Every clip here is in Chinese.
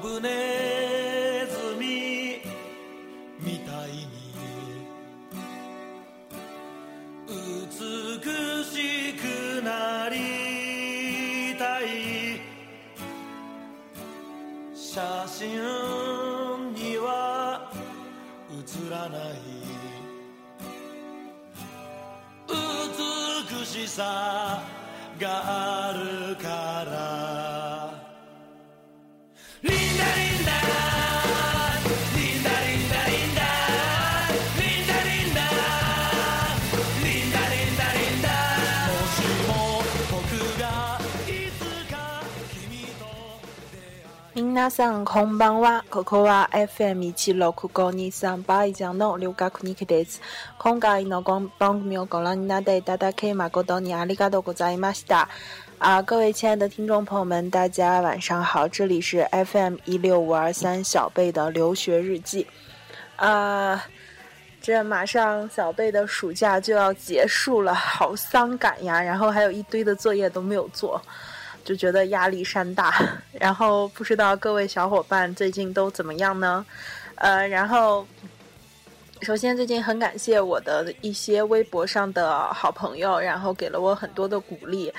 5분의 皆さんこんばんは。ここは FM 一六五二三バイジャンの留学日記です。今回の番組をご覧になっていただき誠にありがとうございました。啊，各位亲爱的听众朋友们，大家晚上好，这里是 FM 一六五二三小贝的留学日记。啊，这马上小贝的暑假就要结束了，好伤感呀！然后还有一堆的作业都没有做。 就觉得压力山大，然后不知道各位小伙伴最近都怎么样呢？呃，然后首先最近很感谢我的一些微博上的好朋友，然后给了我很多的鼓励，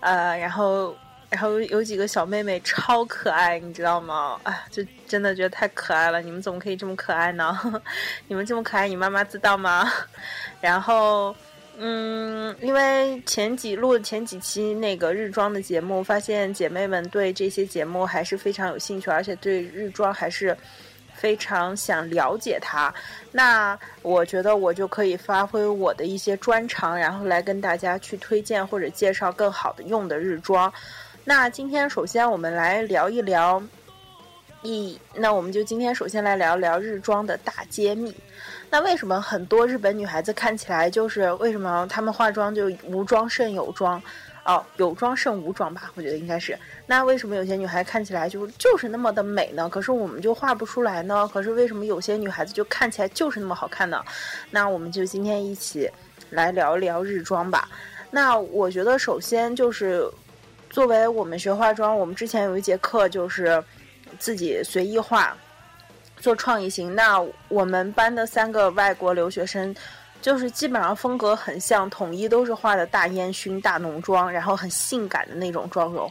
呃，然后然后有几个小妹妹超可爱，你知道吗？哎，就真的觉得太可爱了，你们怎么可以这么可爱呢？你们这么可爱，你妈妈知道吗？然后。嗯，因为前几录前几期那个日妆的节目，发现姐妹们对这些节目还是非常有兴趣，而且对日妆还是非常想了解它。那我觉得我就可以发挥我的一些专长，然后来跟大家去推荐或者介绍更好的用的日妆。那今天首先我们来聊一聊一，那我们就今天首先来聊聊日妆的大揭秘。那为什么很多日本女孩子看起来就是为什么她们化妆就无妆胜有妆，哦，有妆胜无妆吧？我觉得应该是。那为什么有些女孩看起来就就是那么的美呢？可是我们就画不出来呢？可是为什么有些女孩子就看起来就是那么好看呢？那我们就今天一起来聊一聊日妆吧。那我觉得首先就是作为我们学化妆，我们之前有一节课就是自己随意画。做创意型，那我们班的三个外国留学生，就是基本上风格很像，统一都是画的大烟熏、大浓妆，然后很性感的那种妆容。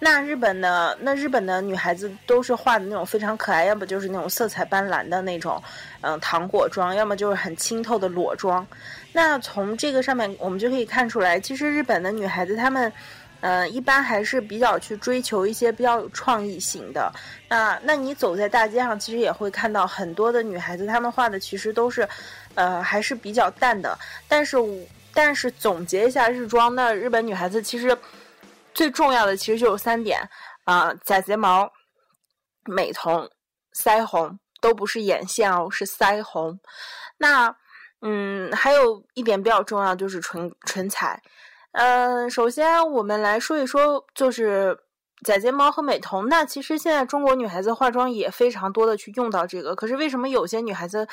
那日本的那日本的女孩子都是画的那种非常可爱，要不就是那种色彩斑斓的那种，嗯，糖果妆，要么就是很清透的裸妆。那从这个上面我们就可以看出来，其实日本的女孩子她们。嗯，一般还是比较去追求一些比较有创意型的。那，那你走在大街上，其实也会看到很多的女孩子，她们画的其实都是，呃，还是比较淡的。但是，但是总结一下日妆，那日本女孩子其实最重要的其实就有三点啊：假睫毛、美瞳、腮红，都不是眼线哦，是腮红。那，嗯，还有一点比较重要就是唇唇彩。嗯，首先我们来说一说，就是假睫毛和美瞳。那其实现在中国女孩子化妆也非常多的去用到这个，可是为什么有些女孩子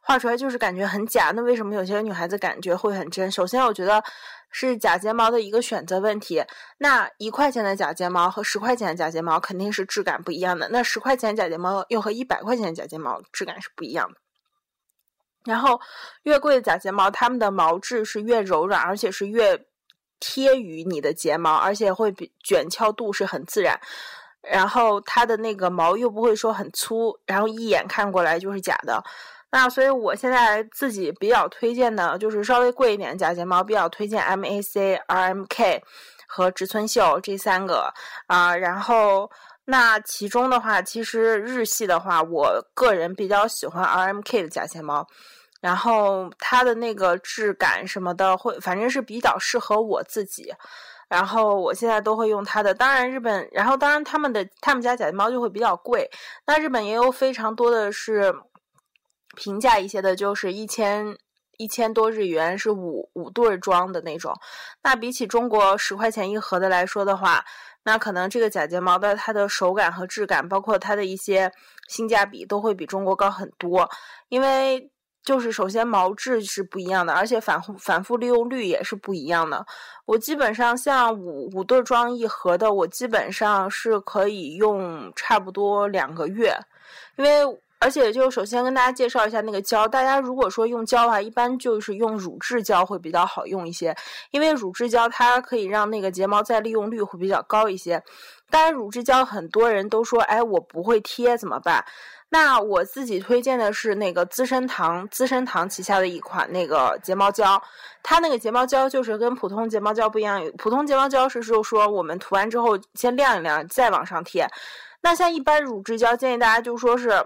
画出来就是感觉很假？那为什么有些女孩子感觉会很真？首先，我觉得是假睫毛的一个选择问题。那一块钱的假睫毛和十块钱的假睫毛肯定是质感不一样的。那十块钱假睫毛又和一百块钱的假睫毛质感是不一样的。然后，越贵的假睫毛，它们的毛质是越柔软，而且是越。贴于你的睫毛，而且会比卷翘度是很自然，然后它的那个毛又不会说很粗，然后一眼看过来就是假的。那所以我现在自己比较推荐的就是稍微贵一点的假睫毛，比较推荐 MAC、RMK 和植村秀这三个啊。然后那其中的话，其实日系的话，我个人比较喜欢 RMK 的假睫毛。然后它的那个质感什么的，会反正是比较适合我自己。然后我现在都会用它的。当然日本，然后当然他们的他们家假睫毛就会比较贵。那日本也有非常多的是平价一些的，就是一千一千多日元是五五对装的那种。那比起中国十块钱一盒的来说的话，那可能这个假睫毛的它的手感和质感，包括它的一些性价比都会比中国高很多，因为。就是首先毛质是不一样的，而且反复反复利用率也是不一样的。我基本上像五五对装一盒的，我基本上是可以用差不多两个月，因为而且就首先跟大家介绍一下那个胶，大家如果说用胶的话，一般就是用乳质胶会比较好用一些，因为乳质胶它可以让那个睫毛再利用率会比较高一些。当然，乳质胶很多人都说，哎，我不会贴怎么办？那我自己推荐的是那个资生堂，资生堂旗下的一款那个睫毛胶，它那个睫毛胶就是跟普通睫毛胶不一样，普通睫毛胶是就说我们涂完之后先晾一晾，再往上贴。那像一般乳质胶，建议大家就说是，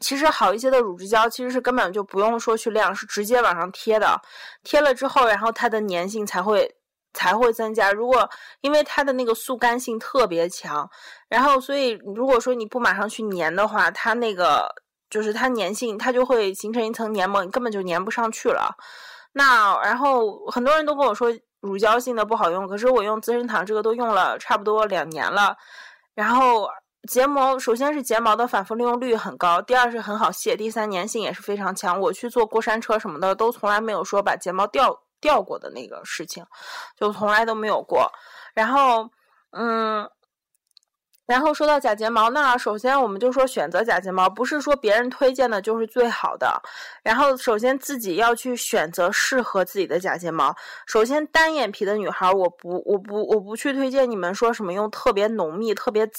其实好一些的乳质胶其实是根本就不用说去晾，是直接往上贴的，贴了之后，然后它的粘性才会。才会增加。如果因为它的那个速干性特别强，然后所以如果说你不马上去粘的话，它那个就是它粘性，它就会形成一层黏膜，你根本就粘不上去了。那然后很多人都跟我说乳胶性的不好用，可是我用资生堂这个都用了差不多两年了。然后睫毛首先是睫毛的反复利用率很高，第二是很好卸，第三粘性也是非常强。我去坐过山车什么的都从来没有说把睫毛掉。掉过的那个事情，就从来都没有过。然后，嗯，然后说到假睫毛，那首先我们就说选择假睫毛，不是说别人推荐的就是最好的。然后，首先自己要去选择适合自己的假睫毛。首先，单眼皮的女孩，我不，我不，我不去推荐你们说什么用特别浓密、特别。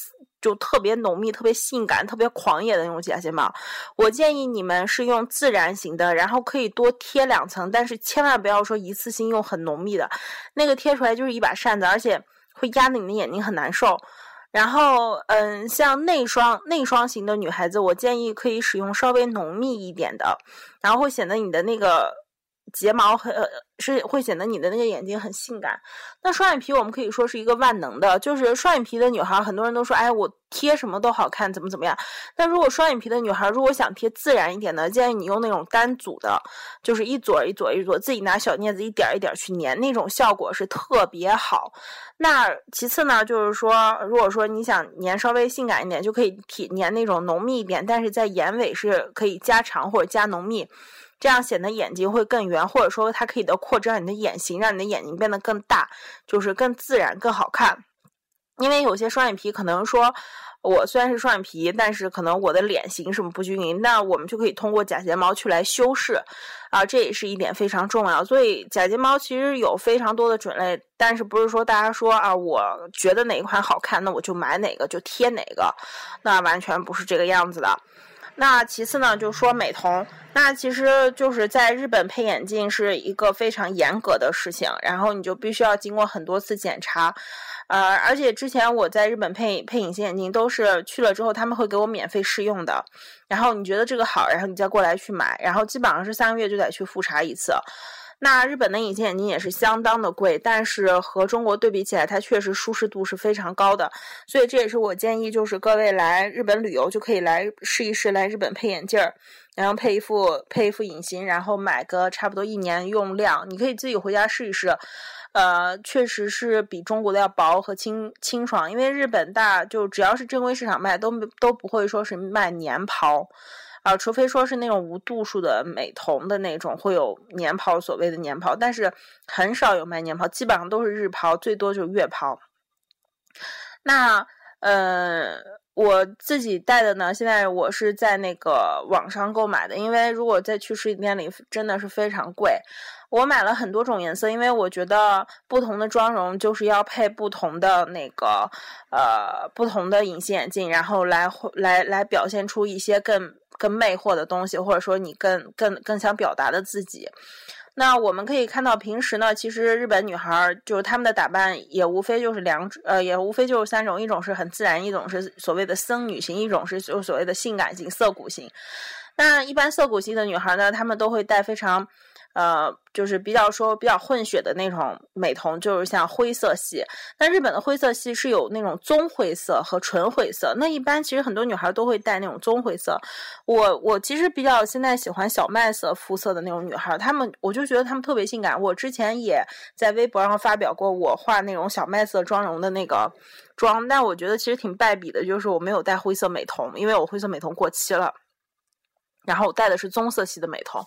就特别浓密、特别性感、特别狂野的那种假睫毛，我建议你们是用自然型的，然后可以多贴两层，但是千万不要说一次性用很浓密的，那个贴出来就是一把扇子，而且会压得你的眼睛很难受。然后，嗯，像内双内双型的女孩子，我建议可以使用稍微浓密一点的，然后会显得你的那个。睫毛很是会显得你的那个眼睛很性感。那双眼皮我们可以说是一个万能的，就是双眼皮的女孩，很多人都说，哎，我贴什么都好看，怎么怎么样。但如果双眼皮的女孩如果想贴自然一点的，建议你用那种单组的，就是一撮一撮一撮，自己拿小镊子一点一点去粘，那种效果是特别好。那其次呢，就是说，如果说你想粘稍微性感一点，就可以提粘那种浓密一点，但是在眼尾是可以加长或者加浓密。这样显得眼睛会更圆，或者说它可以的扩张你的眼型，让你的眼睛变得更大，就是更自然、更好看。因为有些双眼皮可能说，我虽然是双眼皮，但是可能我的脸型什么不均匀，那我们就可以通过假睫毛去来修饰，啊，这也是一点非常重要。所以假睫毛其实有非常多的种类，但是不是说大家说啊，我觉得哪一款好看，那我就买哪个就贴哪个，那完全不是这个样子的。那其次呢，就说美瞳，那其实就是在日本配眼镜是一个非常严格的事情，然后你就必须要经过很多次检查，呃，而且之前我在日本配配隐形眼镜都是去了之后他们会给我免费试用的，然后你觉得这个好，然后你再过来去买，然后基本上是三个月就得去复查一次。那日本的隐形眼镜也是相当的贵，但是和中国对比起来，它确实舒适度是非常高的。所以这也是我建议，就是各位来日本旅游就可以来试一试，来日本配眼镜儿，然后配一副配一副隐形，然后买个差不多一年用量，你可以自己回家试一试。呃，确实是比中国的要薄和清清爽，因为日本大就只要是正规市场卖，都都不会说是卖年抛。啊，除非说是那种无度数的美瞳的那种，会有年抛，所谓的年抛，但是很少有卖年抛，基本上都是日抛，最多就是月抛。那呃，我自己戴的呢，现在我是在那个网上购买的，因为如果在去实体店里，真的是非常贵。我买了很多种颜色，因为我觉得不同的妆容就是要配不同的那个呃不同的隐形眼镜，然后来来来表现出一些更。更魅惑的东西，或者说你更更更想表达的自己，那我们可以看到，平时呢，其实日本女孩儿就是她们的打扮也无非就是两种，呃，也无非就是三种，一种是很自然，一种是所谓的僧女型，一种是就所谓的性感型、涩谷型。那一般涩谷型的女孩呢，她们都会戴非常。呃，就是比较说比较混血的那种美瞳，就是像灰色系。那日本的灰色系是有那种棕灰色和纯灰色。那一般其实很多女孩都会戴那种棕灰色。我我其实比较现在喜欢小麦色肤色的那种女孩，她们我就觉得她们特别性感。我之前也在微博上发表过我画那种小麦色妆容的那个妆，但我觉得其实挺败笔的，就是我没有戴灰色美瞳，因为我灰色美瞳过期了。然后我戴的是棕色系的美瞳，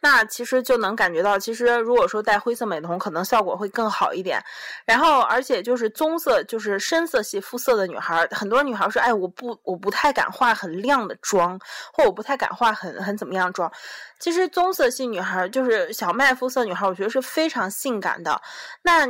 那其实就能感觉到，其实如果说戴灰色美瞳，可能效果会更好一点。然后，而且就是棕色，就是深色系肤色的女孩，很多女孩说，哎，我不，我不太敢化很亮的妆，或我不太敢化很很怎么样妆。其实棕色系女孩，就是小麦肤色女孩，我觉得是非常性感的。那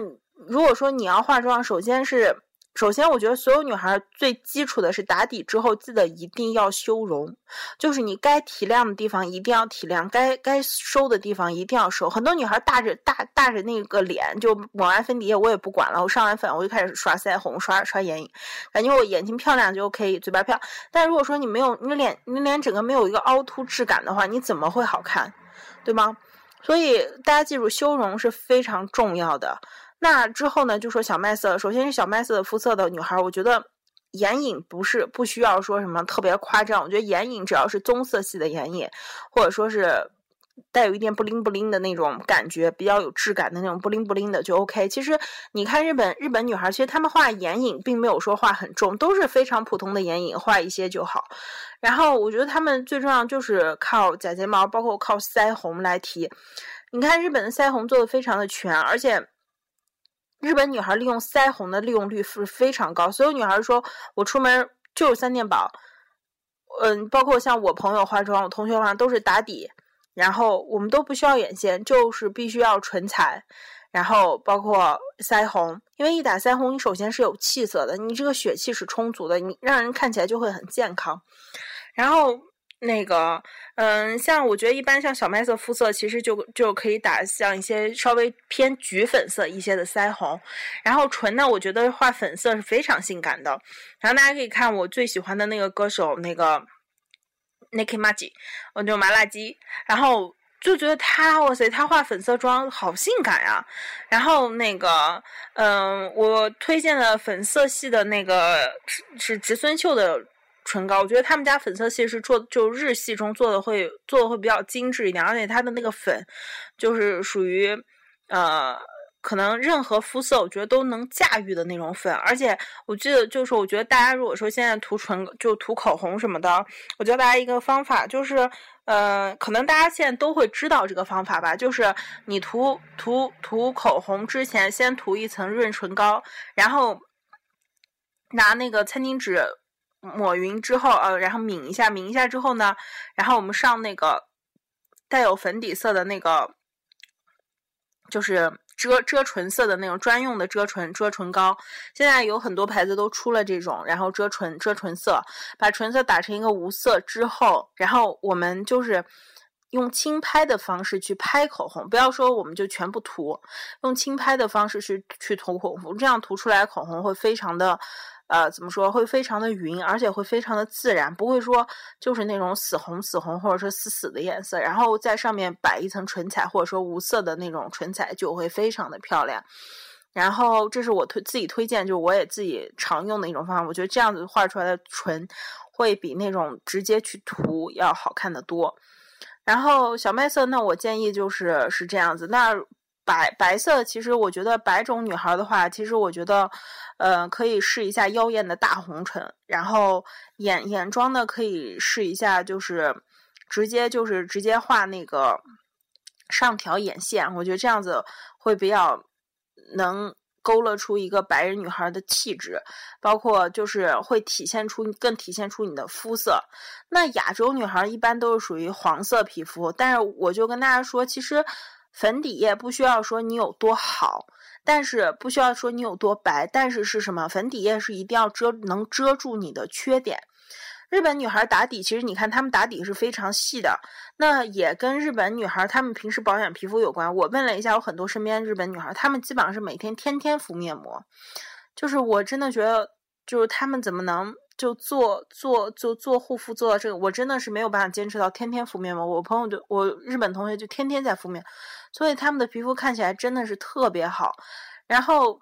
如果说你要化妆，首先是。首先，我觉得所有女孩最基础的是打底之后，记得一定要修容，就是你该提亮的地方一定要提亮，该该收的地方一定要收。很多女孩大着大大着那个脸，就抹完粉底液我也不管了，我上完粉我就开始刷腮红、刷刷眼影，感觉我眼睛漂亮就 OK，嘴巴漂。但如果说你没有你脸你脸整个没有一个凹凸质感的话，你怎么会好看，对吗？所以大家记住，修容是非常重要的。那之后呢，就说小麦色，首先是小麦色的肤色的女孩，我觉得眼影不是不需要说什么特别夸张，我觉得眼影只要是棕色系的眼影，或者说是带有一点不灵不灵的那种感觉，比较有质感的那种不灵不灵的就 OK。其实你看日本日本女孩，其实她们画眼影并没有说画很重，都是非常普通的眼影，画一些就好。然后我觉得她们最重要就是靠假睫毛，包括靠腮红来提。你看日本的腮红做的非常的全，而且。日本女孩利用腮红的利用率是非常高，所有女孩说我出门就是三件宝，嗯，包括像我朋友化妆，我同学化妆都是打底，然后我们都不需要眼线，就是必须要唇彩，然后包括腮红，因为一打腮红，你首先是有气色的，你这个血气是充足的，你让人看起来就会很健康，然后。那个，嗯，像我觉得一般像小麦色肤色，其实就就可以打像一些稍微偏橘粉色一些的腮红，然后唇呢，我觉得画粉色是非常性感的。然后大家可以看我最喜欢的那个歌手那个 Nicki Minaj，我就麻辣鸡，然后就觉得他，哇塞，他画粉色妆好性感呀。然后那个，嗯，我推荐的粉色系的那个是是植村秀的。唇膏，我觉得他们家粉色系是做就日系中做的会做的会比较精致一点，而且它的那个粉就是属于呃可能任何肤色我觉得都能驾驭的那种粉。而且我记得就是我觉得大家如果说现在涂唇就涂口红什么的，我教大家一个方法，就是呃可能大家现在都会知道这个方法吧，就是你涂涂涂口红之前先涂一层润唇膏，然后拿那个餐巾纸。抹匀之后，呃，然后抿一下，抿一下之后呢，然后我们上那个带有粉底色的那个，就是遮遮唇色的那种专用的遮唇遮唇膏。现在有很多牌子都出了这种，然后遮唇遮唇色，把唇色打成一个无色之后，然后我们就是用轻拍的方式去拍口红，不要说我们就全部涂，用轻拍的方式去去涂口红，这样涂出来口红会非常的。呃，怎么说会非常的匀，而且会非常的自然，不会说就是那种死红死红或者说死死的颜色，然后在上面摆一层唇彩或者说无色的那种唇彩就会非常的漂亮。然后这是我推自己推荐，就我也自己常用的一种方法，我觉得这样子画出来的唇会比那种直接去涂要好看的多。然后小麦色，那我建议就是是这样子，那。白白色，其实我觉得白种女孩的话，其实我觉得，呃，可以试一下妖艳的大红唇，然后眼眼妆呢可以试一下，就是直接就是直接画那个上挑眼线，我觉得这样子会比较能勾勒出一个白人女孩的气质，包括就是会体现出更体现出你的肤色。那亚洲女孩一般都是属于黄色皮肤，但是我就跟大家说，其实。粉底液不需要说你有多好，但是不需要说你有多白，但是是什么？粉底液是一定要遮，能遮住你的缺点。日本女孩打底，其实你看她们打底是非常细的，那也跟日本女孩她们平时保养皮肤有关。我问了一下，有很多身边日本女孩，她们基本上是每天天天敷面膜，就是我真的觉得，就是她们怎么能？就做做就做护肤做到这个，我真的是没有办法坚持到天天敷面膜。我朋友就我日本同学就天天在敷面，所以他们的皮肤看起来真的是特别好。然后，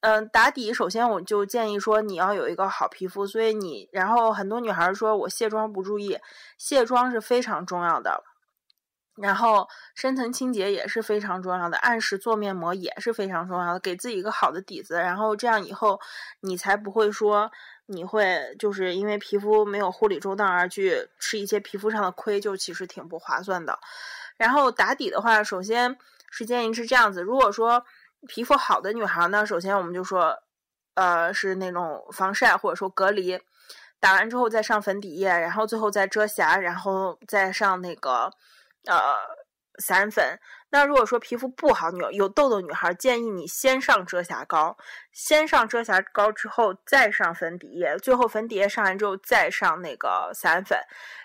嗯，打底首先我就建议说你要有一个好皮肤，所以你然后很多女孩儿说我卸妆不注意，卸妆是非常重要的。然后深层清洁也是非常重要的，按时做面膜也是非常重要的，给自己一个好的底子，然后这样以后你才不会说你会就是因为皮肤没有护理周到而去吃一些皮肤上的亏，就其实挺不划算的。然后打底的话，首先是建议是这样子，如果说皮肤好的女孩呢，首先我们就说，呃，是那种防晒或者说隔离，打完之后再上粉底液，然后最后再遮瑕，然后再上那个。呃，散粉。那如果说皮肤不好，女有痘痘女孩，建议你先上遮瑕膏，先上遮瑕膏之后再上粉底液，最后粉底液上完之后再上那个散粉。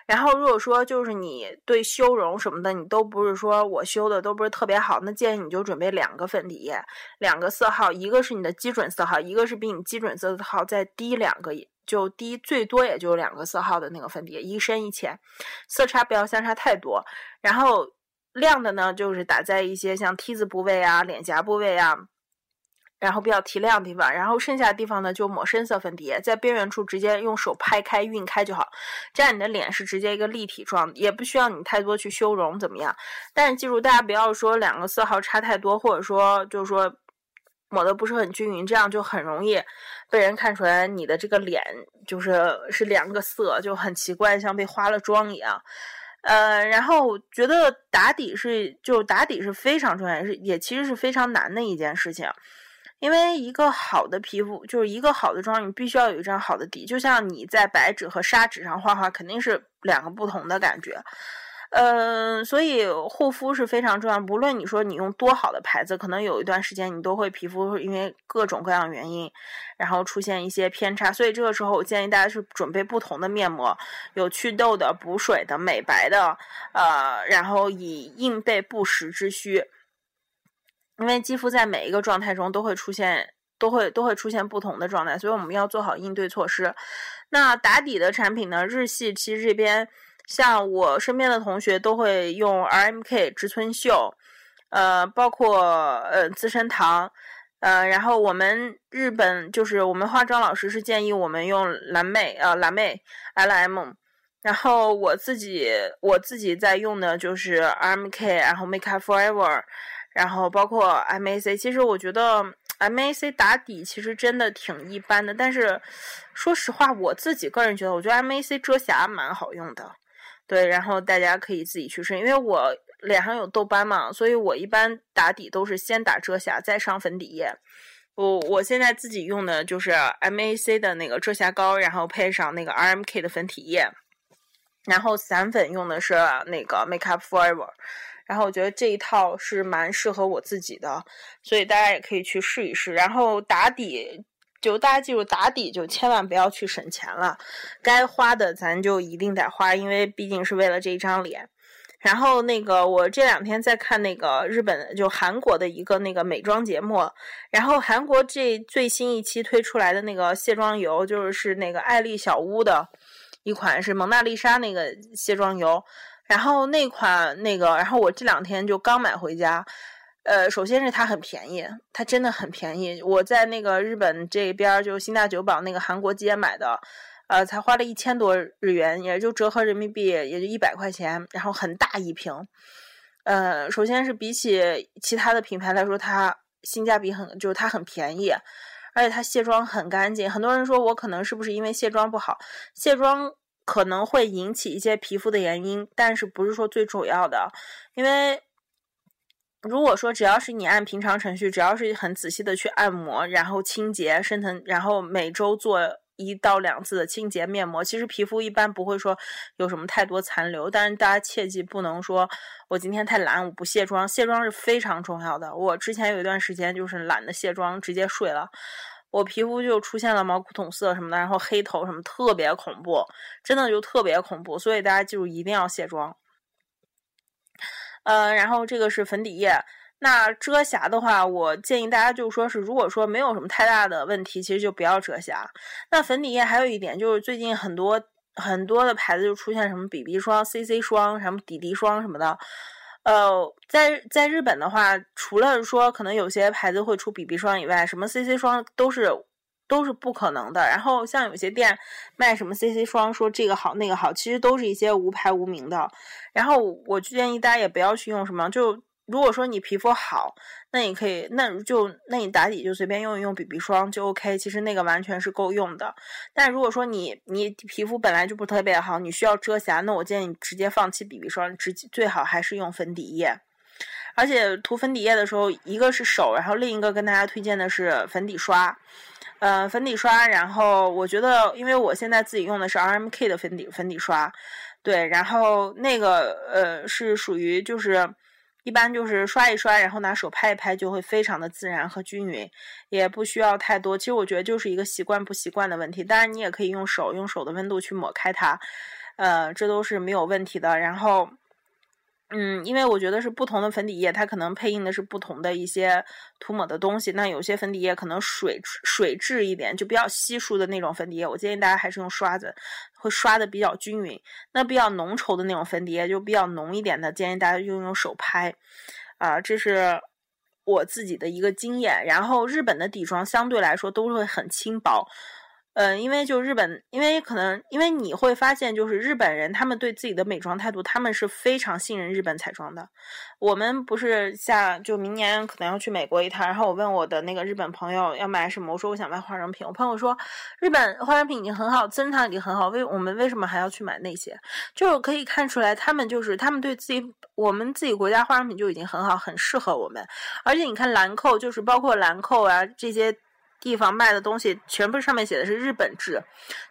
然后如果说就是你对修容什么的，你都不是说我修的都不是特别好，那建议你就准备两个粉底液，两个色号，一个是你的基准色号，一个是比你基准色号再低两个，就低最多也就两个色号的那个粉底液，一深一浅，色差不要相差太多。然后亮的呢，就是打在一些像 T 字部位啊、脸颊部位啊，然后比较提亮的地方。然后剩下的地方呢，就抹深色粉底液，在边缘处直接用手拍开、晕开就好。这样你的脸是直接一个立体状，也不需要你太多去修容怎么样？但是记住，大家不要说两个色号差太多，或者说就是说抹的不是很均匀，这样就很容易被人看出来你的这个脸就是是两个色，就很奇怪，像被化了妆一样。呃，然后觉得打底是，就打底是非常重要，也是也其实是非常难的一件事情，因为一个好的皮肤，就是一个好的妆，你必须要有一张好的底，就像你在白纸和砂纸上画画，肯定是两个不同的感觉。嗯，所以护肤是非常重要。不论你说你用多好的牌子，可能有一段时间你都会皮肤因为各种各样原因，然后出现一些偏差。所以这个时候，我建议大家是准备不同的面膜，有祛痘的、补水的、美白的，呃，然后以应备不时之需。因为肌肤在每一个状态中都会出现，都会都会出现不同的状态，所以我们要做好应对措施。那打底的产品呢？日系其实这边。像我身边的同学都会用 RMK 植村秀，呃，包括呃资生堂，呃，然后我们日本就是我们化妆老师是建议我们用蓝妹，呃蓝妹 LM，然后我自己我自己在用的就是 RMK，然后 Make Up Forever，然后包括 MAC，其实我觉得 MAC 打底其实真的挺一般的，但是说实话，我自己个人觉得，我觉得 MAC 遮瑕蛮好用的。对，然后大家可以自己去试，因为我脸上有痘斑嘛，所以我一般打底都是先打遮瑕，再上粉底液。我我现在自己用的就是 MAC 的那个遮瑕膏，然后配上那个 RMK 的粉底液，然后散粉用的是那个 Make Up Forever，然后我觉得这一套是蛮适合我自己的，所以大家也可以去试一试。然后打底。就大家记住，打底就千万不要去省钱了，该花的咱就一定得花，因为毕竟是为了这张脸。然后那个，我这两天在看那个日本，就韩国的一个那个美妆节目，然后韩国这最新一期推出来的那个卸妆油，就是是那个爱丽小屋的一款，是蒙娜丽莎那个卸妆油。然后那款那个，然后我这两天就刚买回家。呃，首先是它很便宜，它真的很便宜。我在那个日本这边，就新大久保那个韩国街买的，呃，才花了一千多日元，也就折合人民币也就一百块钱，然后很大一瓶。呃，首先是比起其他的品牌来说，它性价比很，就是它很便宜，而且它卸妆很干净。很多人说我可能是不是因为卸妆不好？卸妆可能会引起一些皮肤的原因，但是不是说最主要的，因为。如果说只要是你按平常程序，只要是很仔细的去按摩，然后清洁、深层，然后每周做一到两次的清洁面膜，其实皮肤一般不会说有什么太多残留。但是大家切记不能说我今天太懒，我不卸妆。卸妆是非常重要的。我之前有一段时间就是懒得卸妆，直接睡了，我皮肤就出现了毛孔堵塞什么的，然后黑头什么，特别恐怖，真的就特别恐怖。所以大家记住一定要卸妆。呃，然后这个是粉底液。那遮瑕的话，我建议大家就说是，如果说没有什么太大的问题，其实就不要遮瑕。那粉底液还有一点就是，最近很多很多的牌子就出现什么 BB 霜、CC 霜、什么底底霜什么的。呃，在在日本的话，除了说可能有些牌子会出 BB 霜以外，什么 CC 霜都是都是不可能的。然后像有些店卖什么 CC 霜，说这个好那个好，其实都是一些无牌无名的。然后我建议大家也不要去用什么，就如果说你皮肤好，那你可以，那就那你打底就随便用一用 BB 霜就 OK，其实那个完全是够用的。但如果说你你皮肤本来就不特别好，你需要遮瑕，那我建议你直接放弃 BB 霜，直最好还是用粉底液。而且涂粉底液的时候，一个是手，然后另一个跟大家推荐的是粉底刷，呃，粉底刷。然后我觉得，因为我现在自己用的是 RMK 的粉底粉底刷，对，然后那个呃是属于就是一般就是刷一刷，然后拿手拍一拍，就会非常的自然和均匀，也不需要太多。其实我觉得就是一个习惯不习惯的问题。当然你也可以用手用手的温度去抹开它，呃，这都是没有问题的。然后。嗯，因为我觉得是不同的粉底液，它可能配印的是不同的一些涂抹的东西。那有些粉底液可能水水质一点，就比较稀疏的那种粉底液，我建议大家还是用刷子，会刷的比较均匀。那比较浓稠的那种粉底液，就比较浓一点的，建议大家用用手拍。啊，这是我自己的一个经验。然后日本的底妆相对来说都会很轻薄。嗯，因为就日本，因为可能因为你会发现，就是日本人他们对自己的美妆态度，他们是非常信任日本彩妆的。我们不是下就明年可能要去美国一趟，然后我问我的那个日本朋友要买什么，我说我想买化妆品。我朋友说，日本化妆品已经很好，增强已经很好，为我们为什么还要去买那些？就是可以看出来，他们就是他们对自己我们自己国家化妆品就已经很好，很适合我们。而且你看兰蔻，就是包括兰蔻啊这些。地方卖的东西全部上面写的是日本制，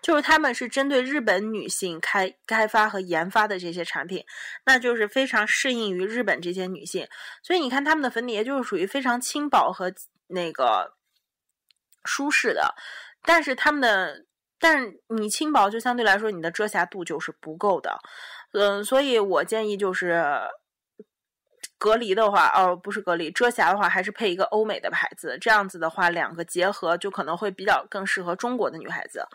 就是他们是针对日本女性开开发和研发的这些产品，那就是非常适应于日本这些女性。所以你看他们的粉底液就是属于非常轻薄和那个舒适的，但是他们的，但你轻薄就相对来说你的遮瑕度就是不够的，嗯，所以我建议就是。隔离的话，哦，不是隔离，遮瑕的话还是配一个欧美的牌子，这样子的话，两个结合就可能会比较更适合中国的女孩子。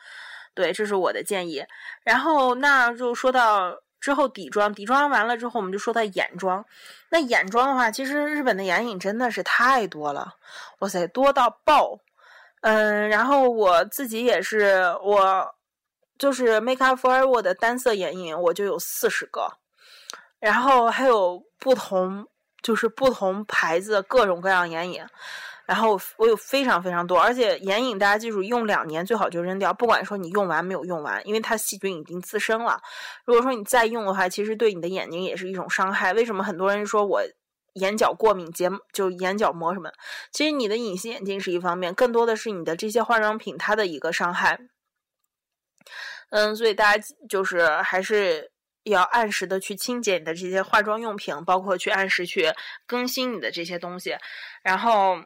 对，这是我的建议。然后那就说到之后底妆，底妆完了之后，我们就说到眼妆。那眼妆的话，其实日本的眼影真的是太多了，哇塞，多到爆。嗯，然后我自己也是，我就是 Make Up For Ever 的单色眼影，我就有四十个，然后还有不同。就是不同牌子的各种各样眼影，然后我有非常非常多，而且眼影大家记住用两年最好就扔掉，不管说你用完没有用完，因为它细菌已经滋生了。如果说你再用的话，其实对你的眼睛也是一种伤害。为什么很多人说我眼角过敏、结就眼角膜什么？其实你的隐形眼镜是一方面，更多的是你的这些化妆品它的一个伤害。嗯，所以大家就是还是。要按时的去清洁你的这些化妆用品，包括去按时去更新你的这些东西。然后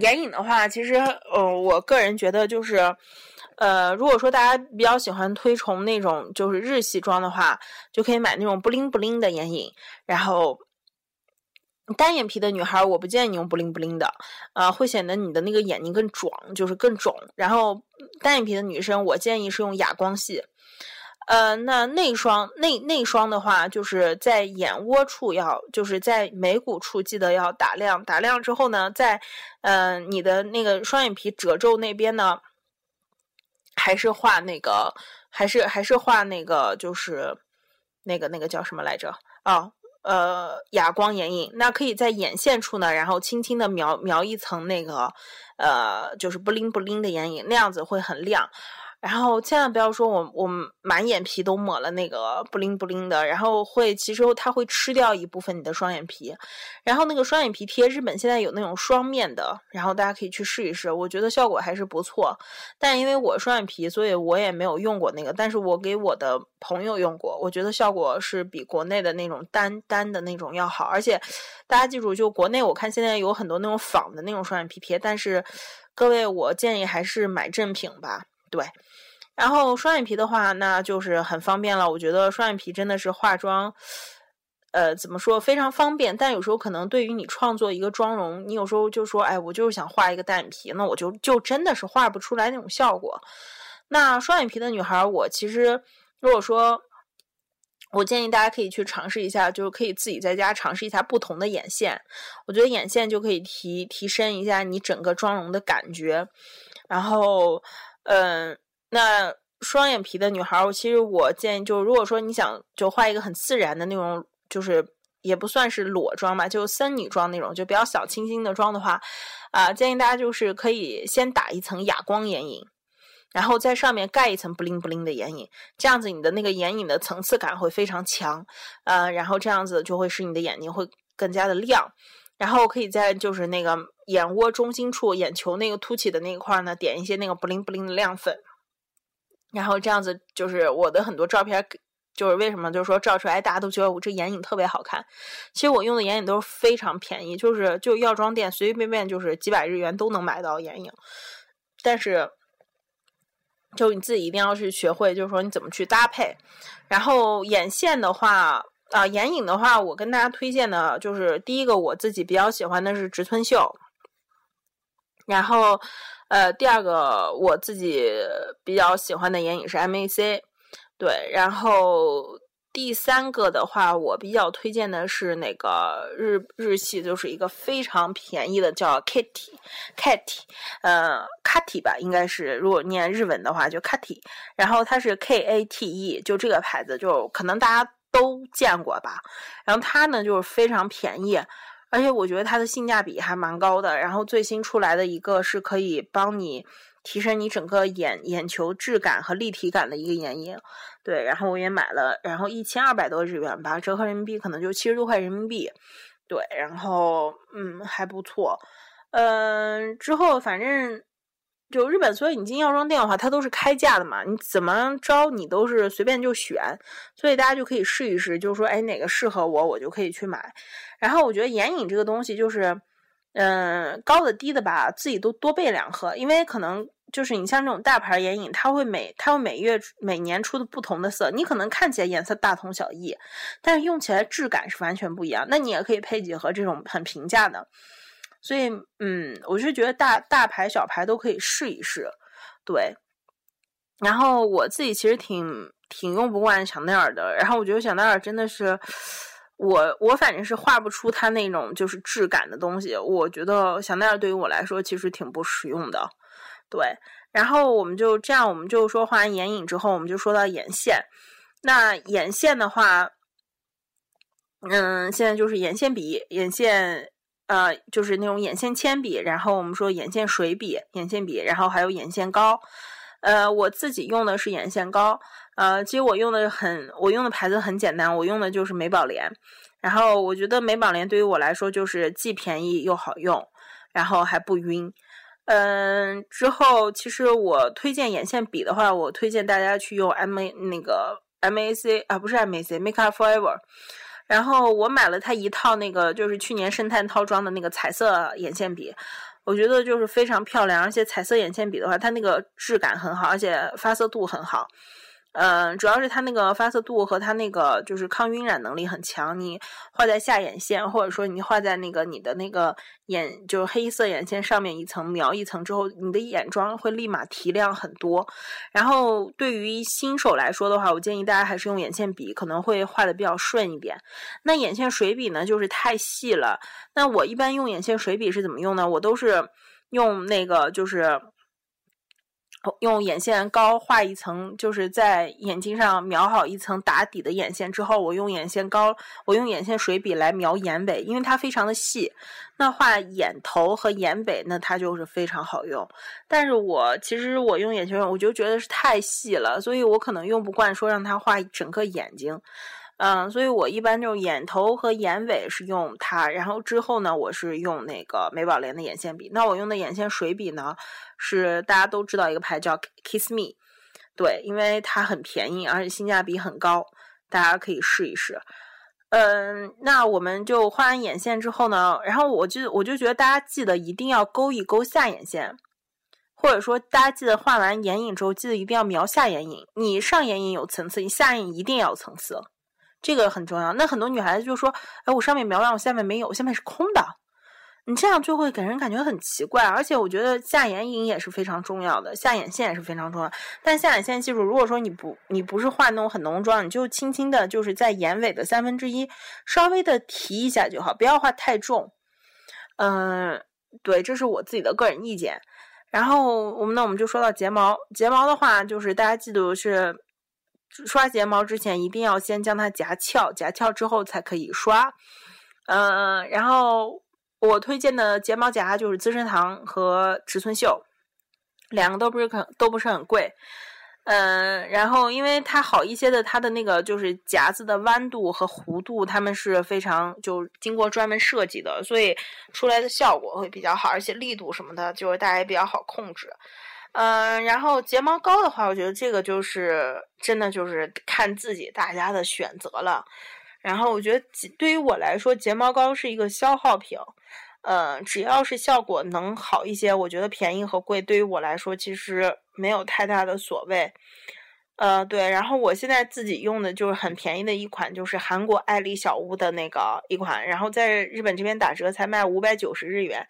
眼影的话，其实呃，我个人觉得就是，呃，如果说大家比较喜欢推崇那种就是日系妆的话，就可以买那种不灵不灵的眼影。然后单眼皮的女孩，我不建议你用不灵不灵的，啊，会显得你的那个眼睛更肿，就是更肿。然后单眼皮的女生，我建议是用哑光系。呃，那内双内内双的话，就是在眼窝处要，就是在眉骨处记得要打亮，打亮之后呢，在呃你的那个双眼皮褶皱那边呢，还是画那个，还是还是画那个，就是那个那个叫什么来着？啊，呃，哑光眼影。那可以在眼线处呢，然后轻轻的描描一层那个，呃，就是不灵不灵的眼影，那样子会很亮。然后千万不要说我我满眼皮都抹了那个不灵不灵的，然后会其实它会吃掉一部分你的双眼皮。然后那个双眼皮贴，日本现在有那种双面的，然后大家可以去试一试，我觉得效果还是不错。但因为我双眼皮，所以我也没有用过那个，但是我给我的朋友用过，我觉得效果是比国内的那种单单的那种要好。而且大家记住，就国内我看现在有很多那种仿的那种双眼皮贴，但是各位我建议还是买正品吧，对。然后双眼皮的话，那就是很方便了。我觉得双眼皮真的是化妆，呃，怎么说非常方便。但有时候可能对于你创作一个妆容，你有时候就说，哎，我就是想画一个单眼皮，那我就就真的是画不出来那种效果。那双眼皮的女孩，我其实如果说我建议大家可以去尝试一下，就是可以自己在家尝试一下不同的眼线。我觉得眼线就可以提提升一下你整个妆容的感觉。然后，嗯，那双眼皮的女孩，其实我建议，就如果说你想就画一个很自然的那种，就是也不算是裸妆吧，就森女妆那种，就比较小清新的妆的话，啊，建议大家就是可以先打一层哑光眼影。然后在上面盖一层布灵布灵的眼影，这样子你的那个眼影的层次感会非常强，呃，然后这样子就会使你的眼睛会更加的亮。然后可以在就是那个眼窝中心处，眼球那个凸起的那一块呢，点一些那个 bling bling 的亮粉。然后这样子就是我的很多照片，就是为什么就是说照出来大家都觉得我这眼影特别好看。其实我用的眼影都是非常便宜，就是就药妆店随随便便就是几百日元都能买到眼影，但是。就你自己一定要去学会，就是说你怎么去搭配。然后眼线的话，啊，眼影的话，我跟大家推荐的就是第一个，我自己比较喜欢的是植村秀。然后，呃，第二个我自己比较喜欢的眼影是 MAC，对，然后。第三个的话，我比较推荐的是那个日日系，就是一个非常便宜的，叫 Kitty，Kitty，呃，Kitty 吧，应该是如果念日文的话就 Kitty，然后它是 K A T E，就这个牌子，就可能大家都见过吧。然后它呢就是非常便宜，而且我觉得它的性价比还蛮高的。然后最新出来的一个是可以帮你。提升你整个眼眼球质感和立体感的一个眼影，对，然后我也买了，然后一千二百多日元吧，折合人民币可能就七十多块人民币，对，然后嗯还不错，嗯，之后反正就日本，所以你进药妆店的话，它都是开价的嘛，你怎么着你都是随便就选，所以大家就可以试一试，就是说哎哪个适合我，我就可以去买。然后我觉得眼影这个东西就是，嗯，高的低的吧，自己都多备两盒，因为可能。就是你像这种大牌眼影，它会每它会每月每年出的不同的色，你可能看起来颜色大同小异，但是用起来质感是完全不一样。那你也可以配几盒这种很平价的，所以嗯，我是觉得大大牌小牌都可以试一试，对。然后我自己其实挺挺用不惯香奈儿的，然后我觉得香奈儿真的是我我反正是画不出它那种就是质感的东西，我觉得香奈儿对于我来说其实挺不实用的。对，然后我们就这样，我们就说画完眼影之后，我们就说到眼线。那眼线的话，嗯，现在就是眼线笔、眼线，呃，就是那种眼线铅笔。然后我们说眼线水笔、眼线笔，然后还有眼线膏。呃，我自己用的是眼线膏。呃，其实我用的很，我用的牌子很简单，我用的就是美宝莲。然后我觉得美宝莲对于我来说就是既便宜又好用，然后还不晕。嗯，之后其实我推荐眼线笔的话，我推荐大家去用 M A 那个 M A C 啊，不是 M A C，Make Up Forever。然后我买了它一套那个，就是去年圣诞套装的那个彩色眼线笔，我觉得就是非常漂亮，而且彩色眼线笔的话，它那个质感很好，而且发色度很好。嗯，主要是它那个发色度和它那个就是抗晕染能力很强。你画在下眼线，或者说你画在那个你的那个眼，就是黑色眼线上面一层描一层之后，你的眼妆会立马提亮很多。然后对于新手来说的话，我建议大家还是用眼线笔，可能会画的比较顺一点。那眼线水笔呢，就是太细了。那我一般用眼线水笔是怎么用呢？我都是用那个就是。用眼线膏画一层，就是在眼睛上描好一层打底的眼线之后，我用眼线膏，我用眼线水笔来描眼尾，因为它非常的细。那画眼头和眼尾，那它就是非常好用。但是我其实我用眼线，我就觉得是太细了，所以我可能用不惯说让它画整个眼睛。嗯，所以我一般就眼头和眼尾是用它，然后之后呢，我是用那个美宝莲的眼线笔。那我用的眼线水笔呢，是大家都知道一个牌叫 Kiss Me，对，因为它很便宜，而且性价比很高，大家可以试一试。嗯，那我们就画完眼线之后呢，然后我就我就觉得大家记得一定要勾一勾下眼线，或者说大家记得画完眼影之后，记得一定要描下眼影。你上眼影有层次，你下眼影一定要有层次。这个很重要。那很多女孩子就说：“哎，我上面描完，我下面没有，下面是空的。”你这样就会给人感觉很奇怪。而且我觉得下眼影也是非常重要的，下眼线也是非常重要。但下眼线记住，如果说你不你不是画那种很浓妆，你就轻轻的，就是在眼尾的三分之一稍微的提一下就好，不要画太重。嗯，对，这是我自己的个人意见。然后我们那我们就说到睫毛，睫毛的话，就是大家记得是刷睫毛之前一定要先将它夹翘，夹翘之后才可以刷。嗯，然后我推荐的睫毛夹就是资生堂和植村秀，两个都不是很都不是很贵。嗯，然后因为它好一些的，它的那个就是夹子的弯度和弧度，它们是非常就经过专门设计的，所以出来的效果会比较好，而且力度什么的，就是大家也比较好控制。嗯，然后睫毛膏的话，我觉得这个就是真的就是看自己大家的选择了。然后我觉得对于我来说，睫毛膏是一个消耗品。呃，只要是效果能好一些，我觉得便宜和贵对于我来说其实没有太大的所谓。呃，对，然后我现在自己用的就是很便宜的一款，就是韩国爱丽小屋的那个一款，然后在日本这边打折才卖五百九十日元，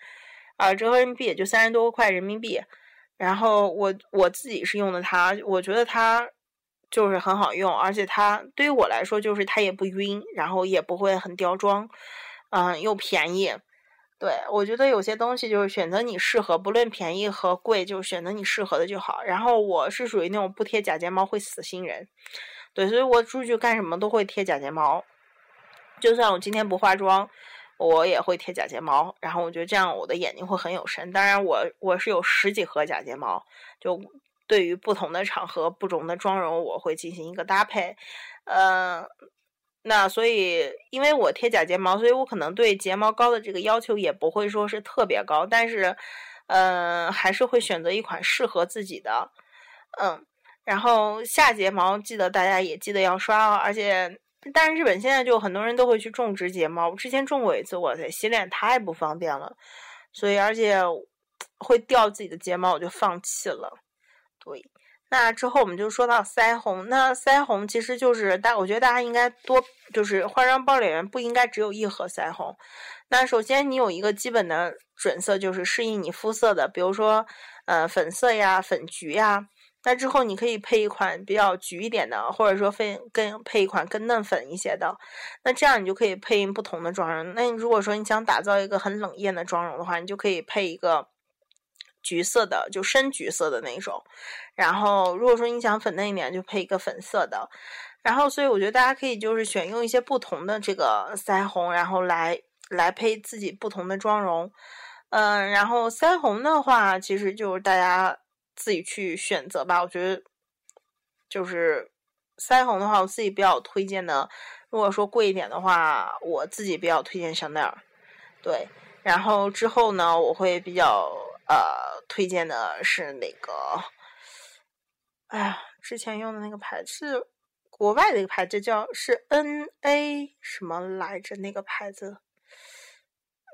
啊，折合人民币也就三十多块人民币。然后我我自己是用的它，我觉得它就是很好用，而且它对于我来说就是它也不晕，然后也不会很掉妆，嗯，又便宜。对，我觉得有些东西就是选择你适合，不论便宜和贵，就选择你适合的就好。然后我是属于那种不贴假睫毛会死心人，对，所以我出去干什么都会贴假睫毛，就算我今天不化妆，我也会贴假睫毛。然后我觉得这样我的眼睛会很有神。当然，我我是有十几盒假睫毛，就对于不同的场合、不同的妆容，我会进行一个搭配，呃。那所以，因为我贴假睫毛，所以我可能对睫毛膏的这个要求也不会说是特别高，但是，嗯，还是会选择一款适合自己的，嗯。然后下睫毛记得大家也记得要刷哦，而且，但是日本现在就很多人都会去种植睫毛，我之前种过一次，我在洗脸太不方便了，所以而且会掉自己的睫毛，我就放弃了，对。那之后我们就说到腮红，那腮红其实就是大，我觉得大家应该多，就是化妆包里面不应该只有一盒腮红。那首先你有一个基本的准色，就是适应你肤色的，比如说呃粉色呀、粉橘呀。那之后你可以配一款比较橘一点的，或者说配更配一款更嫩粉一些的。那这样你就可以配不同的妆容。那如果说你想打造一个很冷艳的妆容的话，你就可以配一个。橘色的就深橘色的那种，然后如果说你想粉嫩一点，就配一个粉色的。然后，所以我觉得大家可以就是选用一些不同的这个腮红，然后来来配自己不同的妆容。嗯，然后腮红的话，其实就是大家自己去选择吧。我觉得就是腮红的话，我自己比较推荐的，如果说贵一点的话，我自己比较推荐香奈儿。对，然后之后呢，我会比较。呃，推荐的是那个，哎呀，之前用的那个牌子是国外的一个牌子，叫是 N A 什么来着？那个牌子，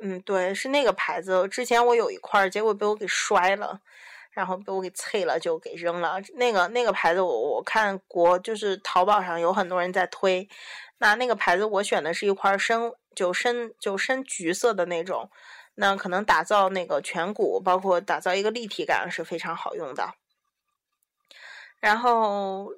嗯，对，是那个牌子。之前我有一块，结果被我给摔了，然后被我给碎了，就给扔了。那个那个牌子，我我看国就是淘宝上有很多人在推，那那个牌子我选的是一块深就深就深橘色的那种。那可能打造那个颧骨，包括打造一个立体感是非常好用的。然后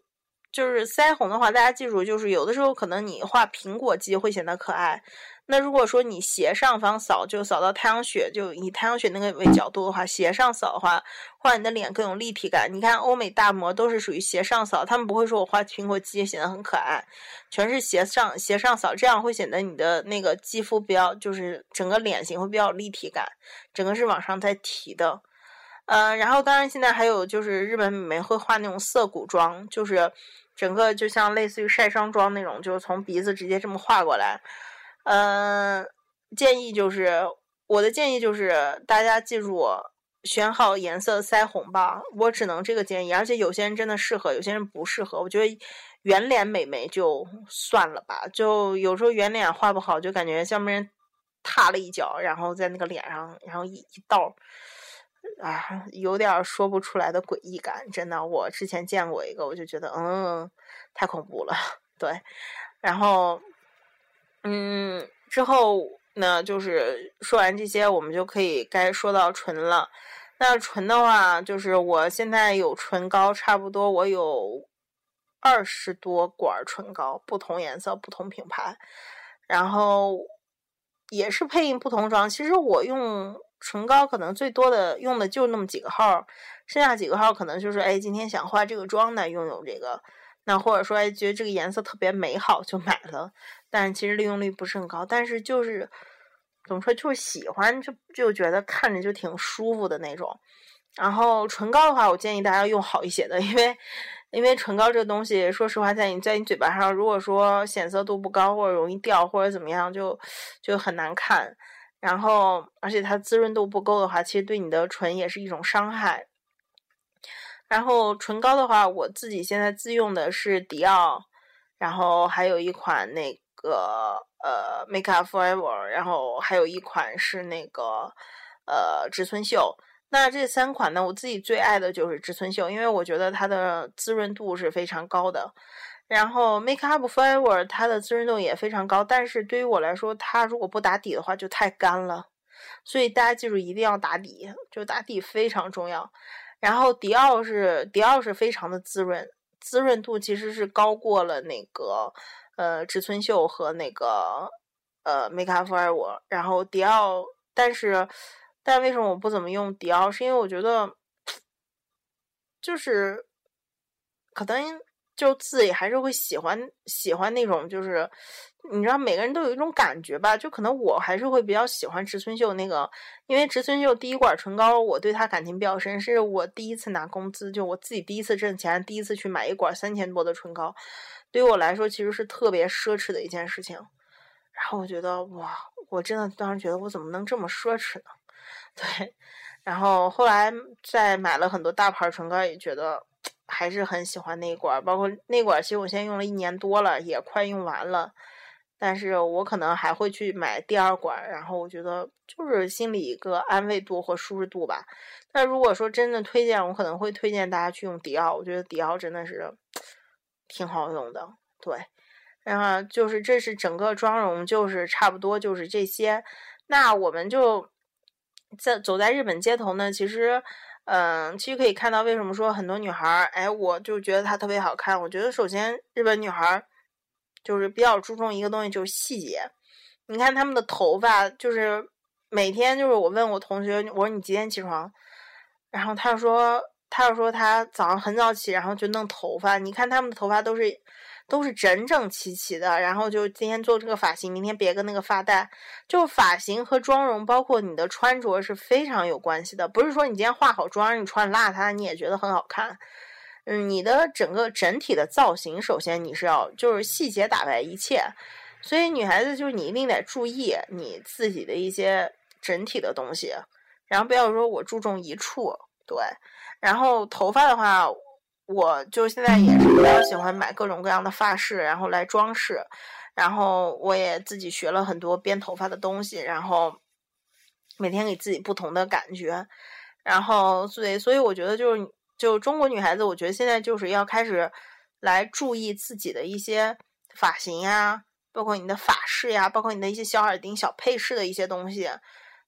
就是腮红的话，大家记住，就是有的时候可能你画苹果肌会显得可爱。那如果说你斜上方扫，就扫到太阳穴，就以太阳穴那个为角度的话，斜上扫的话，画你的脸更有立体感。你看欧美大模都是属于斜上扫，他们不会说我画苹果肌显得很可爱，全是斜上斜上扫，这样会显得你的那个肌肤比较，就是整个脸型会比较立体感，整个是往上在提的。嗯，然后当然现在还有就是日本美眉会画那种涩谷妆，就是整个就像类似于晒伤妆那种，就是从鼻子直接这么画过来。嗯，建议就是我的建议就是大家记住选好颜色腮红吧。我只能这个建议，而且有些人真的适合，有些人不适合。我觉得圆脸美眉就算了吧，就有时候圆脸画不好，就感觉像被人踏了一脚，然后在那个脸上，然后一一道，啊，有点说不出来的诡异感。真的，我之前见过一个，我就觉得嗯，太恐怖了。对，然后。嗯，之后呢就是说完这些，我们就可以该说到唇了。那唇的话，就是我现在有唇膏，差不多我有二十多管唇膏，不同颜色、不同品牌，然后也是配音不同妆。其实我用唇膏可能最多的用的就那么几个号，剩下几个号可能就是哎，今天想化这个妆呢，用用这个。那或者说哎，觉得这个颜色特别美好就买了，但其实利用率不是很高。但是就是怎么说，就是喜欢，就就觉得看着就挺舒服的那种。然后唇膏的话，我建议大家用好一些的，因为因为唇膏这个东西，说实话，在你在你嘴巴上，如果说显色度不高或者容易掉或者怎么样，就就很难看。然后而且它滋润度不够的话，其实对你的唇也是一种伤害。然后唇膏的话，我自己现在自用的是迪奥，然后还有一款那个呃 Make Up Forever，然后还有一款是那个呃植村秀。那这三款呢，我自己最爱的就是植村秀，因为我觉得它的滋润度是非常高的。然后 Make Up Forever 它的滋润度也非常高，但是对于我来说，它如果不打底的话就太干了。所以大家记住一定要打底，就打底非常重要。然后迪奥是迪奥是非常的滋润，滋润度其实是高过了那个呃植村秀和那个呃 Make Up Forever。然后迪奥，但是但为什么我不怎么用迪奥？是因为我觉得就是可能就自己还是会喜欢喜欢那种就是。你知道每个人都有一种感觉吧？就可能我还是会比较喜欢植村秀那个，因为植村秀第一管唇膏，我对它感情比较深，是我第一次拿工资，就我自己第一次挣钱，第一次去买一管三千多的唇膏，对于我来说其实是特别奢侈的一件事情。然后我觉得哇，我真的当时觉得我怎么能这么奢侈呢？对，然后后来再买了很多大牌唇膏，也觉得还是很喜欢那管，包括那管，其实我现在用了一年多了，也快用完了。但是我可能还会去买第二管，然后我觉得就是心里一个安慰度或舒适度吧。那如果说真的推荐，我可能会推荐大家去用迪奥，我觉得迪奥真的是挺好用的。对，然后就是这是整个妆容，就是差不多就是这些。那我们就在走在日本街头呢，其实，嗯，其实可以看到为什么说很多女孩儿，哎，我就觉得她特别好看。我觉得首先日本女孩儿。就是比较注重一个东西，就是细节。你看他们的头发，就是每天就是我问我同学，我说你几点起床？然后他说，他就说他早上很早起，然后就弄头发。你看他们的头发都是都是整整齐齐的，然后就今天做这个发型，明天别个那个发带。就发型和妆容，包括你的穿着是非常有关系的。不是说你今天化好妆，你穿邋遢，你也觉得很好看。嗯，你的整个整体的造型，首先你是要就是细节打败一切，所以女孩子就是你一定得注意你自己的一些整体的东西，然后不要说我注重一处，对。然后头发的话，我就现在也是比较喜欢买各种各样的发饰，然后来装饰。然后我也自己学了很多编头发的东西，然后每天给自己不同的感觉。然后所以所以我觉得就是。就中国女孩子，我觉得现在就是要开始来注意自己的一些发型呀，包括你的发饰呀，包括你的一些小耳钉、小配饰的一些东西，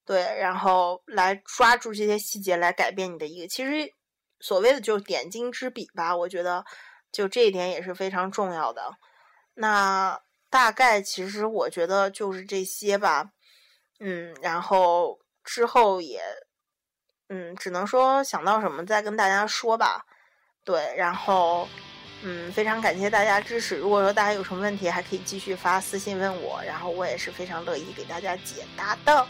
对，然后来抓住这些细节来改变你的一个，其实所谓的就是点睛之笔吧，我觉得就这一点也是非常重要的。那大概其实我觉得就是这些吧，嗯，然后之后也。嗯，只能说想到什么再跟大家说吧。对，然后，嗯，非常感谢大家支持。如果说大家有什么问题，还可以继续发私信问我，然后我也是非常乐意给大家解答的。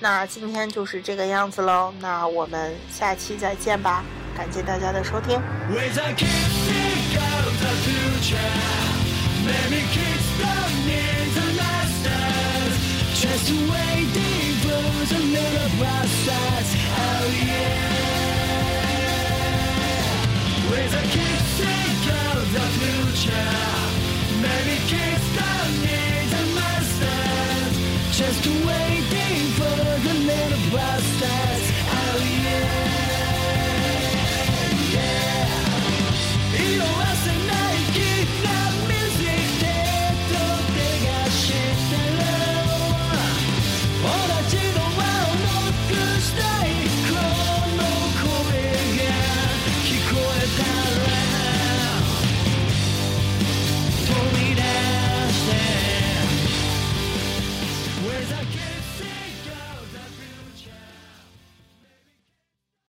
那今天就是这个样子喽，那我们下期再见吧。感谢大家的收听。With a kiss think of the future Maybe kids